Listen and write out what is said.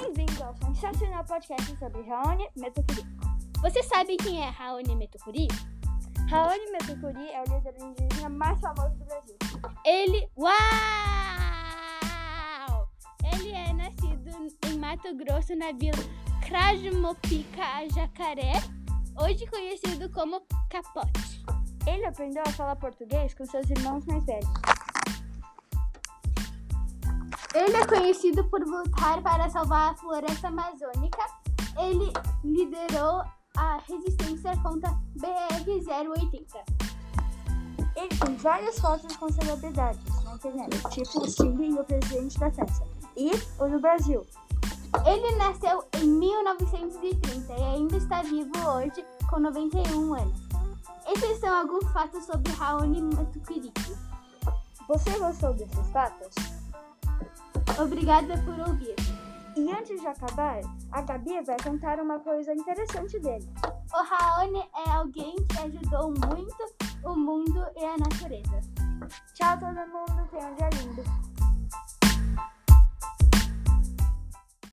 Chate no podcast sobre Raoni Metocuri. Você sabe quem é Raoni Metocuri? Raoni Metocuri é o líder indígena mais famoso do Brasil. Ele. Uau! Ele é nascido em Mato Grosso, na vila Crajmopica, Jacaré, hoje conhecido como Capote. Ele aprendeu a falar português com seus irmãos mais velhos. Ele é conhecido por lutar para salvar a floresta amazônica. Ele liderou a resistência contra BR-080. Ele tem várias fotos com celebridades na internet, tipo o Sting e o presidente da França, e o do Brasil. Ele nasceu em 1930 e ainda está vivo hoje com 91 anos. Esses são alguns fatos sobre Raoni Matuquirique. Você gostou desses fatos? Obrigada por ouvir. E antes de acabar, a Gabi vai contar uma coisa interessante dele. O Raoni é alguém que ajudou muito o mundo e a natureza. Tchau, todo mundo. Tenha um dia lindo.